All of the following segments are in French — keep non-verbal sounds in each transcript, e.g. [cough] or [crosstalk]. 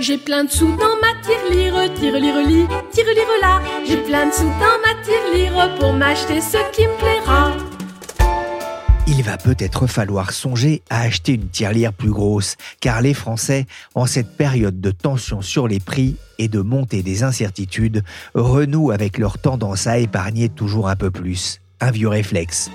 J'ai plein de sous dans ma tirelire, tirelire li, tirelire là. J'ai plein de sous dans ma tirelire pour m'acheter ce qui me plaira. Il va peut-être falloir songer à acheter une tirelire plus grosse, car les Français, en cette période de tension sur les prix et de montée des incertitudes, renouent avec leur tendance à épargner toujours un peu plus. Un vieux réflexe.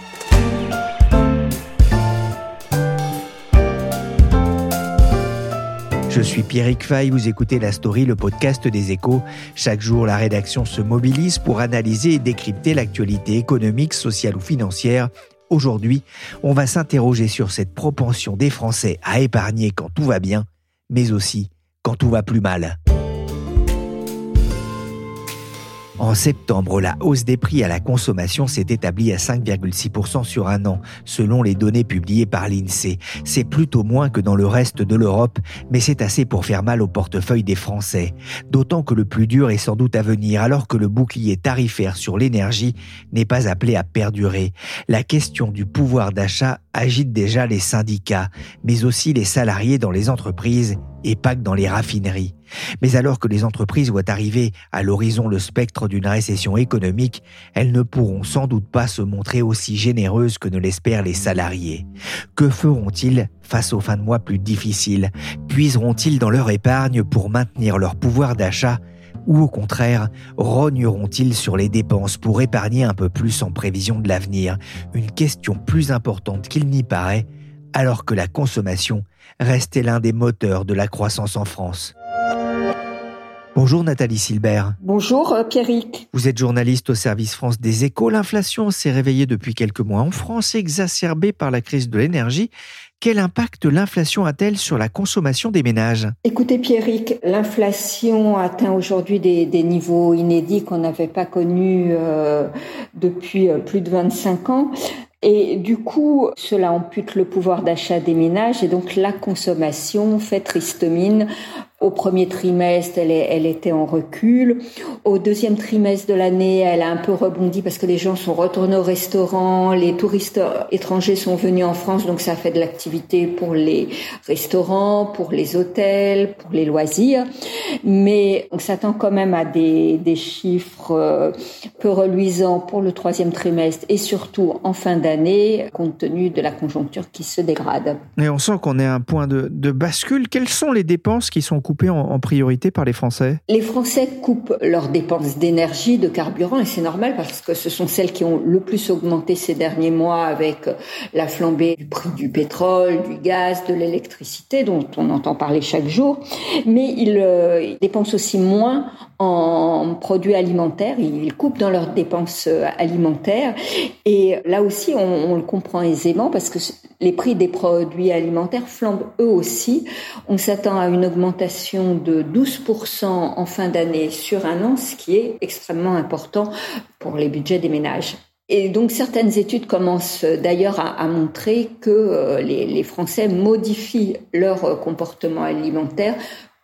Je suis Pierrick Fay, vous écoutez La Story, le podcast des échos. Chaque jour, la rédaction se mobilise pour analyser et décrypter l'actualité économique, sociale ou financière. Aujourd'hui, on va s'interroger sur cette propension des Français à épargner quand tout va bien, mais aussi quand tout va plus mal. En septembre, la hausse des prix à la consommation s'est établie à 5,6% sur un an, selon les données publiées par l'INSEE. C'est plutôt moins que dans le reste de l'Europe, mais c'est assez pour faire mal au portefeuille des Français. D'autant que le plus dur est sans doute à venir, alors que le bouclier tarifaire sur l'énergie n'est pas appelé à perdurer. La question du pouvoir d'achat agite déjà les syndicats, mais aussi les salariés dans les entreprises et que dans les raffineries. Mais alors que les entreprises voient arriver à l'horizon le spectre d'une récession économique, elles ne pourront sans doute pas se montrer aussi généreuses que ne l'espèrent les salariés. Que feront-ils face aux fins de mois plus difficiles? Puiseront-ils dans leur épargne pour maintenir leur pouvoir d'achat? Ou au contraire, rogneront-ils sur les dépenses pour épargner un peu plus en prévision de l'avenir? Une question plus importante qu'il n'y paraît, alors que la consommation restait l'un des moteurs de la croissance en France. Bonjour Nathalie Silbert. Bonjour euh, Pierrick. Vous êtes journaliste au service France des échos. L'inflation s'est réveillée depuis quelques mois en France, exacerbée par la crise de l'énergie. Quel impact l'inflation a-t-elle sur la consommation des ménages? Écoutez Pierrick, l'inflation atteint aujourd'hui des, niveaux inédits qu'on n'avait pas connus euh, depuis euh, plus de 25 ans. Et du coup, cela ampute le pouvoir d'achat des ménages et donc la consommation fait triste mine au premier trimestre, elle, était en recul. Au deuxième trimestre de l'année, elle a un peu rebondi parce que les gens sont retournés au restaurant, les touristes étrangers sont venus en France, donc ça fait de l'activité pour les restaurants, pour les hôtels, pour les loisirs. Mais on s'attend quand même à des, chiffres euh, peu reluisants pour le troisième trimestre et surtout en fin d'année, compte tenu de la conjoncture qui se dégrade. Et on sent qu'on est à un point de bascule. Quelles sont les dépenses qui sont coupées en, priorité par les Français Les Français coupent leurs dépenses d'énergie, de carburant, et c'est normal parce que ce sont celles qui ont le plus augmenté ces derniers mois avec la flambée du prix du pétrole, du gaz, de l'électricité, dont on entend parler chaque jour. Mais ils, euh, dépensent aussi moins en produits alimentaires, ils coupent dans leurs dépenses euh, alimentaires. Et là aussi, on le comprend aisément parce que les prix des produits alimentaires flambent eux aussi. On s'attend à une augmentation de 12% en fin d'année sur un an, ce qui est extrêmement important pour les budgets des ménages. Et donc certaines études commencent d'ailleurs à, montrer que euh, les, les Français modifient leur comportement alimentaire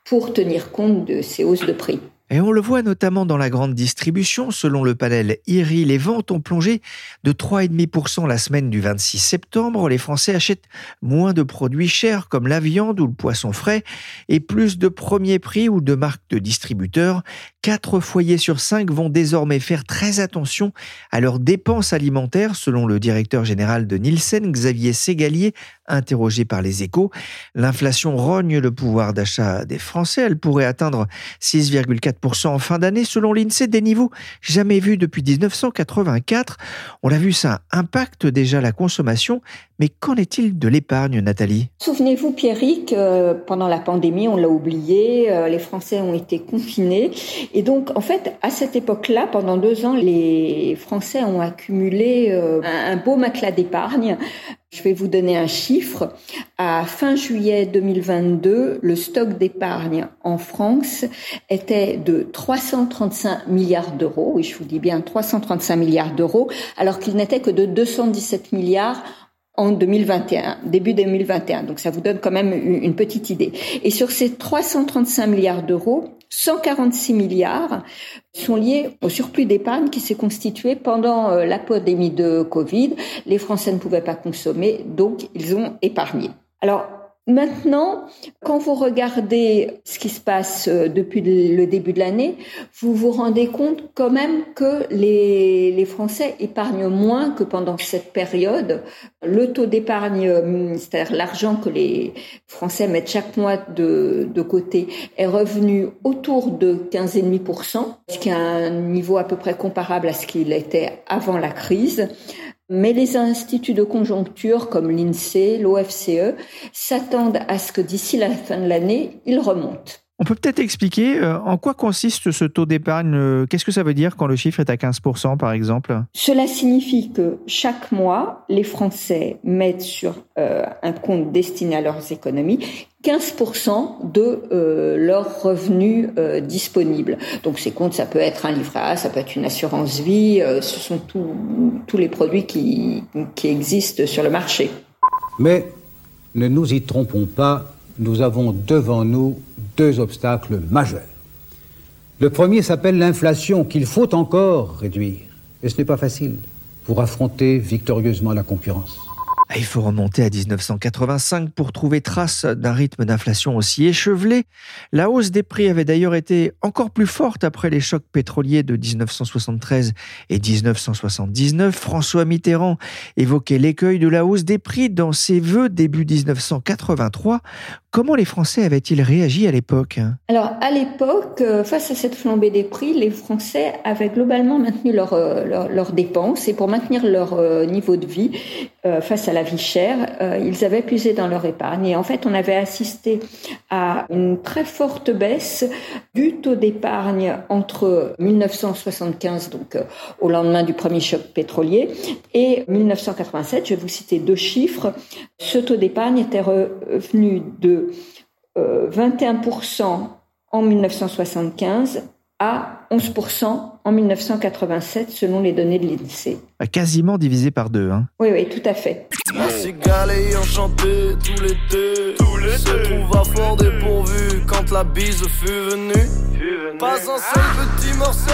pour tenir compte de ces hausses de prix. Et on le voit notamment dans la grande distribution. Selon le panel IRI, les ventes ont plongé de 3,5% la semaine du 26 septembre. Les Français achètent moins de produits chers comme la viande ou le poisson frais et plus de premiers prix ou de marques de distributeurs. Quatre foyers sur cinq vont désormais faire très attention à leurs dépenses alimentaires, selon le directeur général de Nielsen, Xavier Ségalier, interrogé par les échos. L'inflation rogne le pouvoir d'achat des Français. Elle pourrait atteindre 6,4% en fin d'année, selon l'INSEE, des niveaux jamais vus depuis 1984. On l'a vu, ça impacte déjà la consommation. Mais qu'en est-il de l'épargne, Nathalie? Souvenez-vous, Pierrick, euh, pendant la pandémie, on l'a oublié, euh, les Français ont été confinés. Et donc, en fait, à cette époque-là, pendant deux ans, les Français ont accumulé euh, un beau matelas d'épargne Je vais vous donner un chiffre. À fin juillet 2022, le stock d'épargne en France était de 335 milliards d'euros. Oui, je vous dis bien 335 milliards d'euros, alors qu'il n'était que de 217 milliards en 2021, début 2021. Donc ça vous donne quand même une petite idée. Et sur ces 335 milliards d'euros, 146 milliards sont liés au surplus d'épargne qui s'est constitué pendant euh, la pandémie de Covid. Les Français ne pouvaient pas consommer, donc ils ont épargné. Alors, Maintenant, quand vous regardez ce qui se passe euh, depuis le début de l'année, vous vous rendez compte quand même que les, Français épargnent moins que pendant cette période. Le taux d'épargne, euh, c'est-à-dire l'argent que les Français mettent chaque mois de, de côté, est revenu autour de 15,5%, ce qui est un niveau à peu près comparable à ce qu'il était avant la crise. Mais les instituts de conjoncture comme l'INSEE, l'OFCE s'attendent à ce que d'ici la fin de l'année, il remonte. On peut peut-être expliquer euh, en quoi consiste ce taux d'épargne. Euh, qu'est-ce que ça veut dire quand le chiffre est à 15% par exemple? Cela signifie que chaque mois, les Français mettent sur euh, un compte destiné à leurs économies 15% de leurs revenus disponibles. Donc ces comptes, ça peut être un livret A, ça peut être une assurance vie, ce sont tous les produits qui, qui existent sur le marché. Mais ne nous y trompons pas, nous avons devant nous deux obstacles majeurs. Le premier s'appelle l'inflation qu'il faut encore réduire. Et ce n'est pas facile pour affronter victorieusement la concurrence. Ah, il faut remonter à 1985 pour trouver trace d'un rythme d'inflation aussi échevelé. La hausse des prix avait d'ailleurs été encore plus forte après les chocs pétroliers de 1973 et 1979. François Mitterrand évoquait l'écueil de la hausse des prix dans ses vœux début 1983. Comment les Français avaient-ils réagi à l'époque? Alors à l'époque, euh, face à cette flambée des prix, les Français avaient globalement maintenu leurs leur, leur dépenses et pour maintenir leur euh, niveau de vie face à la vie chère, euh, ils avaient puisé dans leur épargne. Et en fait, on avait assisté à une très forte baisse du taux d'épargne entre 1975, donc euh, au lendemain du premier choc pétrolier, et 1987. Je vais vous citer deux chiffres. Ce taux d'épargne était revenu de 21% euh, en 1975 à 11% en 1987 selon les données de l'INSEE. Quasiment divisé par deux. Hein. Oui, oui, tout à fait. enchanté tout l'été. Tout l'été. Se trouve à fort dépourvu quand la bise fut venue. Pas un seul petit morceau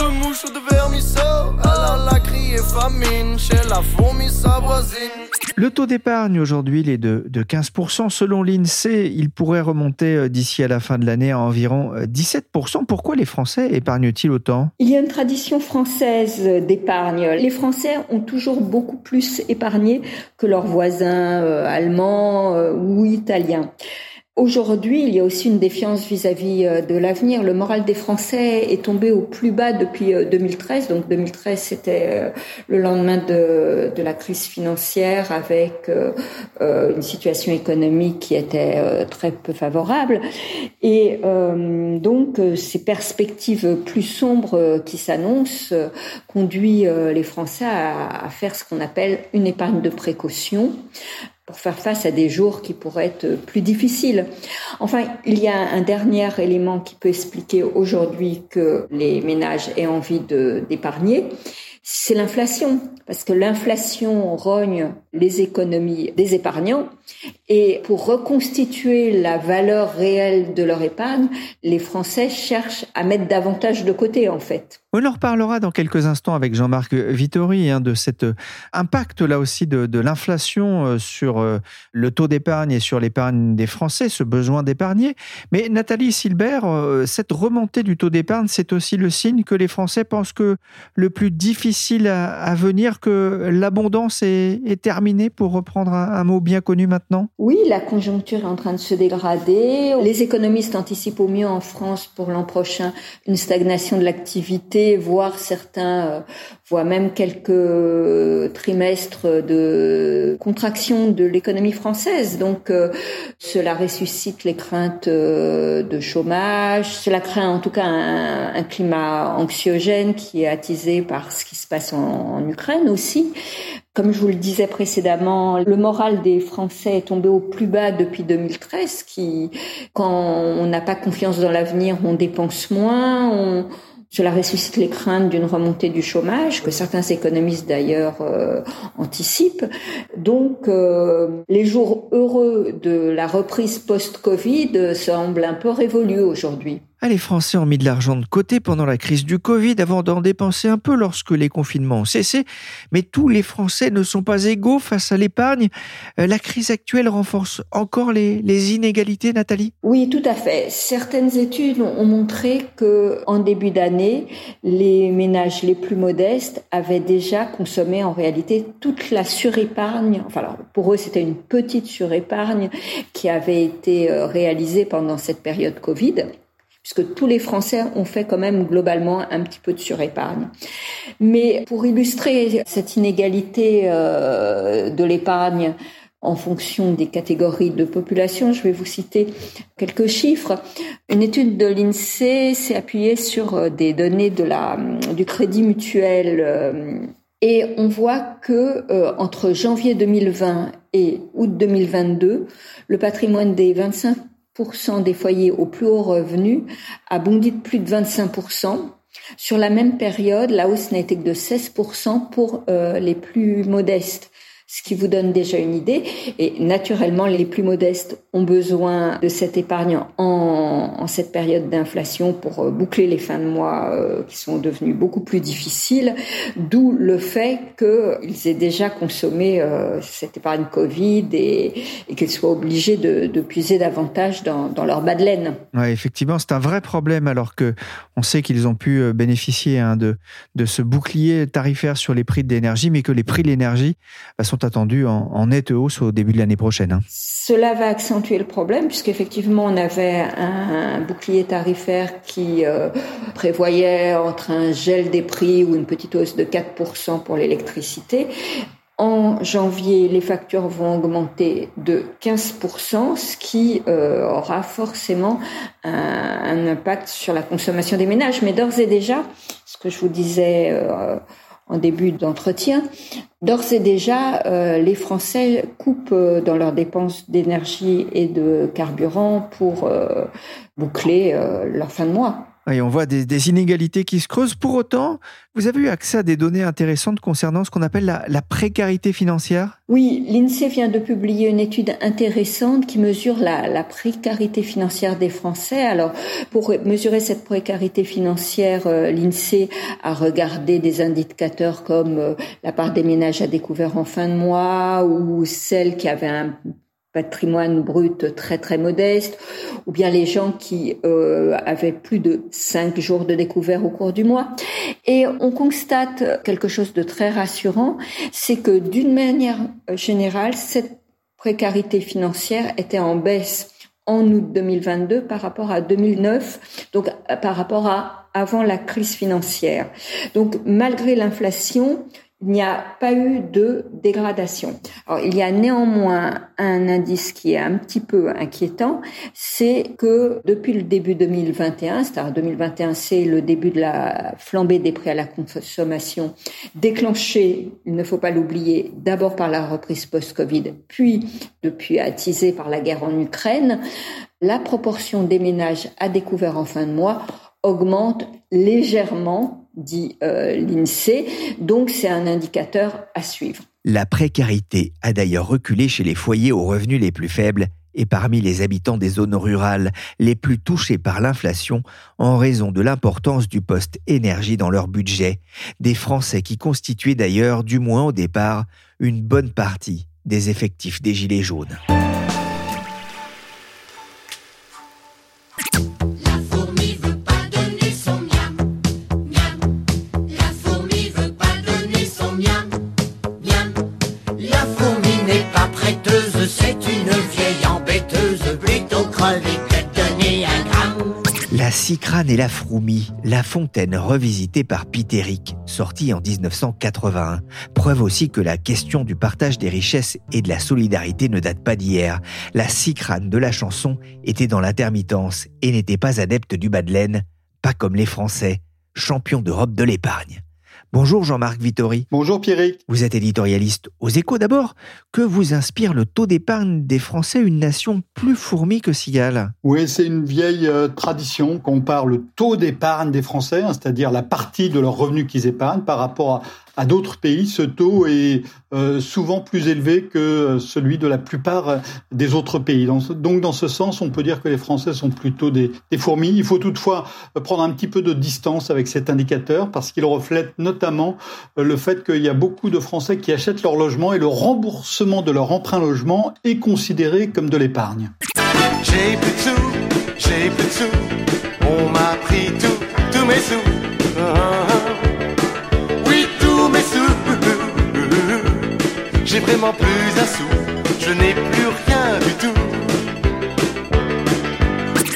de mouche ou de vermisseau. Elle la crié famine chez la fourmi sa voisine. Le taux d'épargne aujourd'hui, il est de, 15%. Selon l'INSEE, il pourrait remonter euh, d'ici à la fin de l'année à environ 17%. Euh, Pourquoi les Français épargnent-ils autant? Il y a une tradition française d'épargne. Les Français ont toujours beaucoup plus épargné que leurs voisins euh, allemands ou italiens. Aujourd'hui, il y a aussi une défiance vis-à-vis euh, de l'avenir. Le moral des Français est tombé au plus bas depuis 2013. Euh, Donc 2013, c'était euh, le lendemain de, la crise financière avec une situation économique qui était très peu favorable. Et donc ces perspectives plus sombres qui s'annoncent conduisent les Français à faire ce qu'on appelle une épargne de précaution pour faire face à des jours qui pourraient être plus difficiles. Enfin, il y a un dernier élément qui peut expliquer aujourd'hui que les ménages aient envie d'épargner, c'est l'inflation, parce que l'inflation rogne les économies des épargnants et pour reconstituer la valeur réelle de leur épargne, les Français cherchent à mettre davantage de côté en fait. On en reparlera dans quelques instants avec Jean-Marc Vittori hein, de cet euh, impact là aussi de, l'inflation euh, sur euh, le taux d'épargne et sur l'épargne des Français, ce besoin d'épargner. Mais Nathalie Silbert, cette remontée du taux d'épargne, c'est aussi le signe que les Français pensent que le plus difficile à, venir, que l'abondance est, terminée, pour reprendre un mot bien connu maintenant Oui, la conjoncture est en train de se dégrader. Les économistes anticipent au mieux en France pour l'an prochain une stagnation de l'activité, voire certains voient même quelques trimestres de contraction de l'économie française. Donc euh, cela ressuscite les craintes euh, de chômage, cela craint en tout cas un, climat anxiogène qui est attisé par ce qui se passe en Ukraine aussi. Comme je vous le disais précédemment, le moral des Français est tombé au plus bas depuis 2013, qui, quand on n'a pas confiance dans l'avenir, on dépense moins, cela ressuscite les craintes d'une remontée du chômage, que certains économistes d'ailleurs euh, anticipent. Donc, euh, les jours heureux de la reprise post-Covid semblent un peu révolus aujourd'hui. Ah, les Français ont mis de l'argent de côté pendant la crise du Covid avant d'en dépenser un peu lorsque les confinements ont cessé. Mais tous les Français ne sont pas égaux face à l'épargne. Euh, la crise actuelle renforce encore les, inégalités, Nathalie? Oui, tout à fait. Certaines études ont montré que en début d'année, les ménages les plus modestes avaient déjà consommé en réalité toute la surépargne. Enfin, pour eux, c'était une petite surépargne qui avait été euh, réalisée pendant cette période Covid puisque tous les Français ont fait quand même globalement un petit peu de surépargne. Mais pour illustrer cette inégalité euh, de l'épargne en fonction des catégories de population, je vais vous citer quelques chiffres. Une étude de l'INSEE s'est appuyée sur euh, des données de la, du crédit mutuel euh, et on voit que entre janvier 2020 et août 2022, le patrimoine des 25 des foyers aux plus hauts revenus a bondi de plus de 25%. Sur la même période, la hausse n'a été que de 16% pour euh, les plus modestes ce qui vous donne déjà une idée. Et naturellement, les plus modestes ont besoin de cette épargne en, cette période d'inflation pour euh, boucler les fins de mois euh, qui sont devenus beaucoup plus difficiles, d'où le fait qu'ils aient déjà consommé euh, cette épargne Covid et, qu'ils soient obligés de, puiser davantage dans, leur bas de laine. Ouais, effectivement, c'est un vrai problème alors que on sait qu'ils ont pu bénéficier hein, de, de ce bouclier tarifaire sur les prix de l'énergie, mais que les prix de l'énergie bah, sont attendu en, en, nette hausse au début de l'année prochaine. Hein. Cela va accentuer le problème puisqu'effectivement on avait un, bouclier tarifaire qui euh, prévoyait entre un gel des prix ou une petite hausse de 4% pour l'électricité. En janvier, les factures vont augmenter de 15%, ce qui euh, aura forcément un, un, impact sur la consommation des ménages. Mais d'ores et déjà, ce que je vous disais euh, en début d'entretien, d'ores et déjà, euh, les Français coupent euh, dans leurs dépenses d'énergie et de carburant pour euh, boucler leur fin de mois. Et on voit des, inégalités qui se creusent. Pour autant, vous avez eu accès à des données intéressantes concernant ce qu'on appelle la, précarité financière? Oui, l'INSEE vient de publier une étude intéressante qui mesure la, la, précarité financière des Français. Alors, pour mesurer cette précarité financière, euh, l'INSEE a regardé des indicateurs comme euh, la part des ménages à découvert en fin de mois ou celles qui avaient un patrimoine brut très très modeste, ou bien les gens qui euh, avaient plus de cinq jours de découvert au cours du mois. Et on constate quelque chose de très rassurant, c'est que d'une manière générale, cette précarité financière était en baisse en août 2022 par rapport à 2009, donc par rapport à avant la crise financière. Donc malgré l'inflation, il n'y a pas eu de dégradation. Il y a néanmoins un indice qui est un petit peu inquiétant, c'est que depuis le début 2021, c'est-à-dire 2021, c'est le début de la flambée des prix à la consommation, déclenchée, il ne faut pas l'oublier, d'abord par la reprise post-Covid, puis depuis attisée par la guerre en Ukraine, la proportion des ménages à découvert en fin de mois augmente légèrement dit euh, l'INSEE. Donc c'est un indicateur à suivre. La précarité a d'ailleurs reculé chez les foyers aux revenus les plus faibles et parmi les habitants des zones rurales les plus touchés par l'inflation en raison de l'importance du poste énergie dans leur budget, des Français qui constituaient d'ailleurs, du moins au départ, une bonne partie des effectifs des Gilets jaunes. Cicrane et la Froumie, la fontaine revisitée par Pitéric, sortie en 1981. Preuve aussi que la question du partage des richesses et de la solidarité ne date pas d'hier. La Cicrane de la chanson était dans l'intermittence et n'était pas adepte du bas pas comme les Français, champions d'Europe de l'épargne. Bonjour Jean-Marc Vittori. Bonjour Pierrick. Vous êtes éditorialiste aux échos d'abord. Que vous inspire le taux d'épargne des Français, une nation plus fourmi que cigale? Oui, c'est une vieille euh, tradition qu'on parle le taux d'épargne des Français, hein, c'est-à-dire la partie de leurs revenus qu'ils épargnent par rapport à, d'autres pays, ce taux est euh, souvent plus élevé que celui de la plupart des autres pays. Donc, dans ce sens, on peut dire que les Français sont plutôt des, fourmis. Il faut toutefois prendre un petit peu de distance avec cet indicateur parce qu'il reflète notamment euh, le fait qu'il y a beaucoup de Français qui achètent leur logement et le remboursement de leur emprunt logement est considéré comme de l'épargne. Vraiment plus un sou, je n'ai plus rien du tout.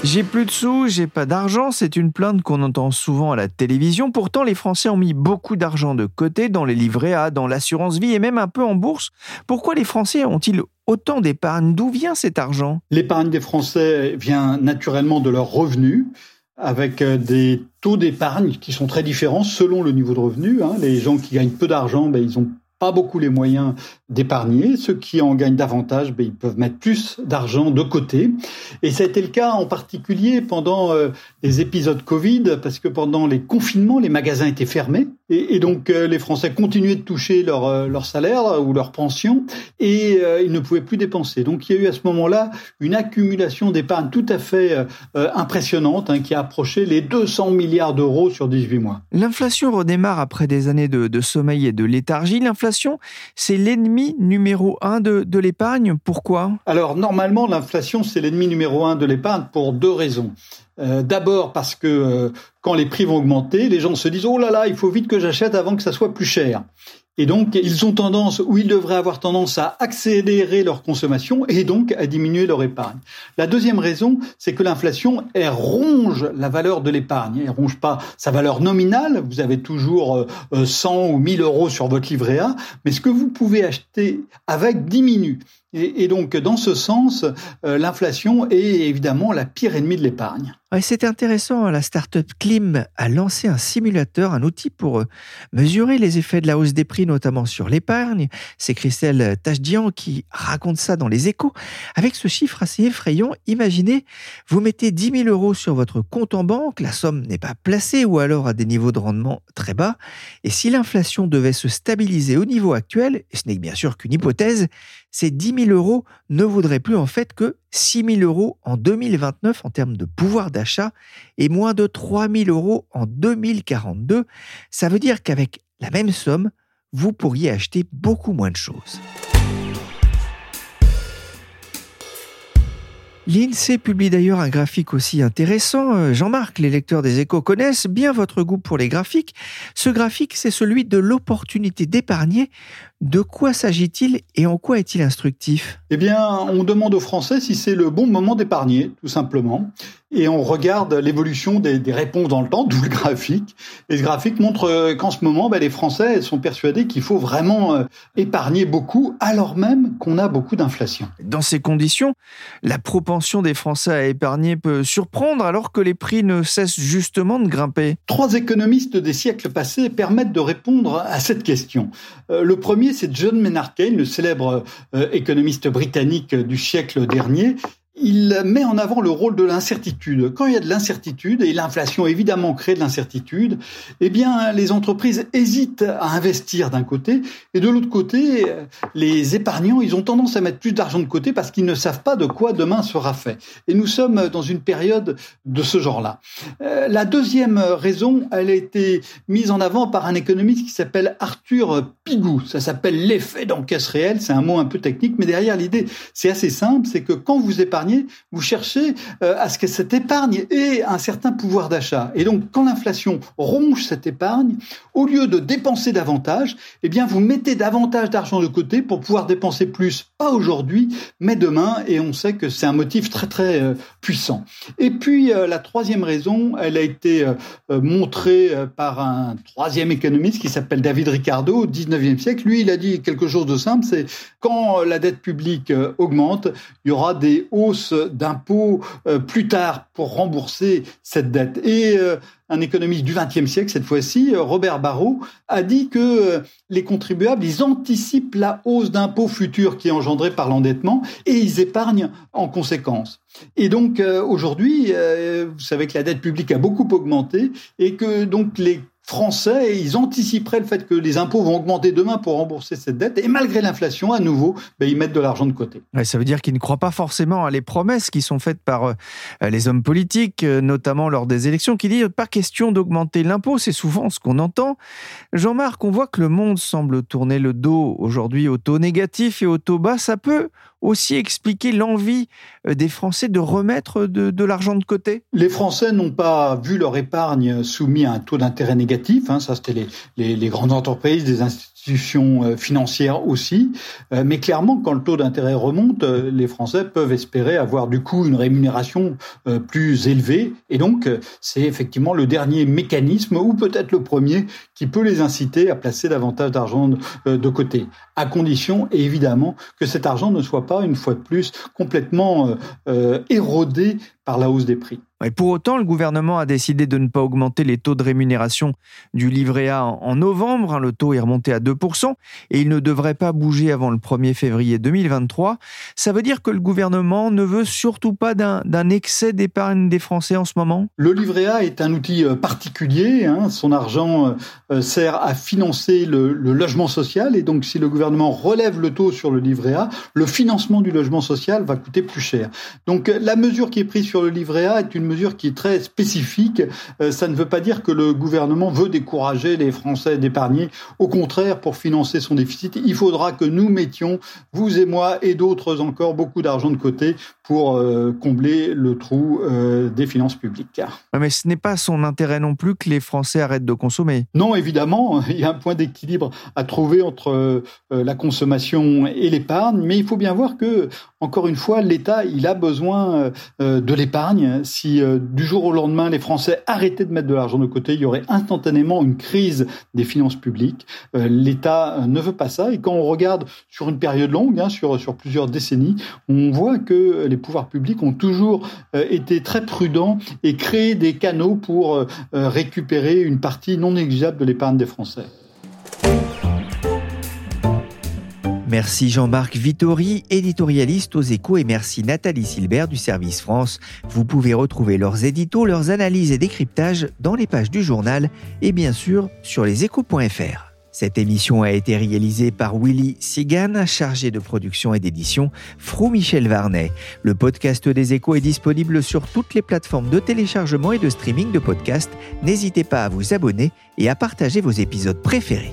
J'ai plus de sous, j'ai pas d'argent, c'est une plainte qu'on entend souvent à la télévision. Pourtant, les Français ont mis beaucoup d'argent de côté dans les livrets A, dans l'assurance vie et même un peu en bourse. Pourquoi les Français ont-ils autant d'épargne? D'où vient cet argent? L'épargne des Français vient naturellement de leurs revenus avec euh, des taux d'épargne qui sont très différents selon le niveau de revenu. Hein. Les gens qui gagnent peu d'argent, ben, ils ont pas beaucoup les moyens d'épargner. Ceux qui en gagnent davantage, ben, ils peuvent mettre plus d'argent de côté. Et ça a été le cas en particulier pendant euh, les épisodes Covid, parce que pendant les confinements, les magasins étaient fermés. Et, donc euh, les Français continuaient de toucher leur, euh, leur salaire ou leur pension et ils ne pouvaient plus dépenser. Donc il y a eu à ce moment-là une accumulation d'épargne tout à fait impressionnante hein, qui a approché les 200 milliards d'euros sur 18 mois. L'inflation redémarre après des années de, de sommeil et de léthargie. L'inflation, c'est l'ennemi numéro un de, l'épargne. Pourquoi? Alors normalement, l'inflation, c'est l'ennemi numéro un de l'épargne pour deux raisons. Euh, d'abord parce que euh, quand les prix vont augmenter, les gens se disent oh là là, il faut vite que j'achète avant que ça soit plus cher. Et donc, ils ont tendance, ou ils devraient avoir tendance à accélérer leur consommation et donc à diminuer leur épargne. La deuxième raison, c'est que l'inflation, ronge la valeur de l'épargne. Elle ronge pas sa valeur nominale. Vous avez toujours 100 euh, ou 1000 euros sur votre livret A, mais ce que vous pouvez acheter avec diminue. Et, donc, dans ce sens, euh, l'inflation est évidemment la pire ennemie de l'épargne. c'est intéressant, la startup Klim a lancé un simulateur, un outil pour euh, mesurer les effets de la hausse des prix, notamment sur l'épargne. C'est Christelle Tachdian qui raconte ça dans les échos. Avec ce chiffre assez effrayant, imaginez, vous mettez 10 000 euros sur votre compte en banque, la somme n'est pas placée ou alors à des niveaux de rendement très bas, et si l'inflation devait se stabiliser au niveau actuel, et ce n'est bien sûr qu'une hypothèse, ces 10 000 euros ne voudraient plus en fait que 6 000 euros en 2029 en termes de pouvoir d'achat et moins de 3 000 euros en 2042. Ça veut dire qu'avec la même somme, vous pourriez acheter beaucoup moins de choses. L'INSEE publie d'ailleurs un graphique aussi intéressant. Euh, Jean-Marc, les lecteurs des échos connaissent bien votre goût pour les graphiques. Ce graphique, c'est celui de l'opportunité d'épargner. De quoi s'agit-il et en quoi est-il instructif? Eh bien, on demande aux Français si c'est le bon moment d'épargner, tout simplement et on regarde l'évolution des, réponses dans le temps, [laughs] d'où le graphique. Et ce graphique montre euh, qu'en ce moment, ben, les Français sont persuadés qu'il faut vraiment euh, épargner beaucoup, alors même qu'on a beaucoup d'inflation. Dans ces conditions, la propension des Français à épargner peut surprendre alors que les prix ne cessent justement de grimper. Trois économistes des siècles passés permettent de répondre à cette question. Euh, le premier, c'est John Maynard Keynes, le célèbre économiste britannique du siècle dernier, il met en avant le rôle de l'incertitude. Quand il y a de l'incertitude, et l'inflation évidemment crée de l'incertitude, eh bien les entreprises hésitent à investir d'un côté, et de l'autre côté, les épargnants, ils ont tendance à mettre plus d'argent de côté parce qu'ils ne savent pas de quoi demain sera fait. Et nous sommes dans une période de ce genre-là. Euh, la deuxième raison, elle a été mise en avant par un économiste qui s'appelle Arthur Pigou. Ça s'appelle l'effet d'encaisse réelle. C'est un mot un peu technique, mais derrière l'idée, c'est assez simple, c'est que quand vous épargnez, vous cherchez euh, à ce que cette épargne ait un certain pouvoir d'achat. Et donc, quand l'inflation ronge cette épargne, au lieu de dépenser davantage, eh bien, vous mettez davantage d'argent de côté pour pouvoir dépenser plus, pas aujourd'hui, mais demain. Et on sait que c'est un motif très, très euh, puissant. Et puis, euh, la troisième raison, elle a été montrée par un troisième économiste qui s'appelle David Ricardo au 19e siècle. Lui, il a dit quelque chose de simple, c'est quand la dette publique augmente, il y aura des hausses d'impôts euh, plus tard pour rembourser cette dette. Et euh, un économiste du XXe siècle, cette fois-ci, Robert Barrault, a dit que les contribuables, ils anticipent la hausse d'impôts futurs qui est engendrée par l'endettement et ils épargnent en conséquence. Et donc aujourd'hui, vous savez que la dette publique a beaucoup augmenté et que donc les Français, ils anticiperaient le fait que les impôts vont augmenter demain pour rembourser cette dette, et malgré l'inflation, à nouveau, ben, ils mettent de l'argent de côté. ça veut dire qu'ils ne croient pas forcément à les promesses qui sont faites par euh, les hommes politiques, euh, notamment lors des élections, qui disent pas question d'augmenter l'impôt, c'est souvent ce qu'on entend. Jean-Marc, on voit que le monde semble tourner le dos aujourd'hui au taux négatif et au taux bas. Ça peut aussi expliquer l'envie euh, des Français de remettre de, l'argent de côté? Les Français n'ont pas vu leur épargne soumise à un taux d'intérêt négatif. Hein, ça, c'était les, les, grandes entreprises, des institutions institutions euh, financières aussi. Euh, mais clairement, quand le taux d'intérêt remonte, euh, les Français peuvent espérer avoir du coup une rémunération plus élevée. Et donc, c'est effectivement le dernier mécanisme, ou peut-être le premier, qui peut les inciter à placer davantage d'argent de côté. À condition, évidemment, que cet argent ne soit pas, une fois de plus, complètement érodé par la hausse des prix. Et pour autant, le gouvernement a décidé de ne pas augmenter les taux de rémunération du livret A en novembre. Hein, le taux est remonté à 2% et il ne devrait pas bouger avant le 1er février 2023. Ça veut dire que le gouvernement ne veut surtout pas d'un excès d'épargne des Français en ce moment? Le livret A est un outil euh, particulier. Hein. Son argent euh, euh, sert à financer le, le logement social et donc si le gouvernement relève le taux sur le livret A, le financement du logement social va coûter plus cher. Donc la mesure qui est prise sur le livret A est une mesure qui est très spécifique. Euh, ça ne veut pas dire que le gouvernement veut décourager les Français d'épargner. Au contraire, pour financer son déficit, il faudra que nous mettions, vous et moi et d'autres encore, beaucoup d'argent de côté pour euh, combler le trou euh, des finances publiques. Mais ce n'est pas son intérêt non plus que les Français arrêtent de consommer. Non, évidemment, [laughs] il y a un point d'équilibre à trouver entre la consommation et l'épargne, mais il faut bien voir que, encore une fois, l'État, il a besoin de l'épargne épargne. Si euh, du jour au lendemain les Français arrêtaient de mettre de l'argent de côté, il y aurait instantanément une crise des finances publiques. Euh, L'État euh, ne veut pas ça. Et quand on regarde sur une période longue, hein, sur, sur plusieurs décennies, on voit que les pouvoirs publics ont toujours été très prudents et créé des canaux pour récupérer une partie non négligeable de l'épargne des Français. Merci Jean-Marc Vittori, éditorialiste aux échos, et merci Nathalie Silbert du service France. Vous pouvez retrouver leurs éditos, leurs analyses et décryptages dans les pages du journal et bien sûr sur leséchos.fr. Cette émission a été réalisée par Willy Sigan, chargé de production et d'édition, Frou Michel Varnet. Le podcast des échos est disponible sur toutes les plateformes de téléchargement et de streaming de podcasts. N'hésitez pas à vous abonner et à partager vos épisodes préférés.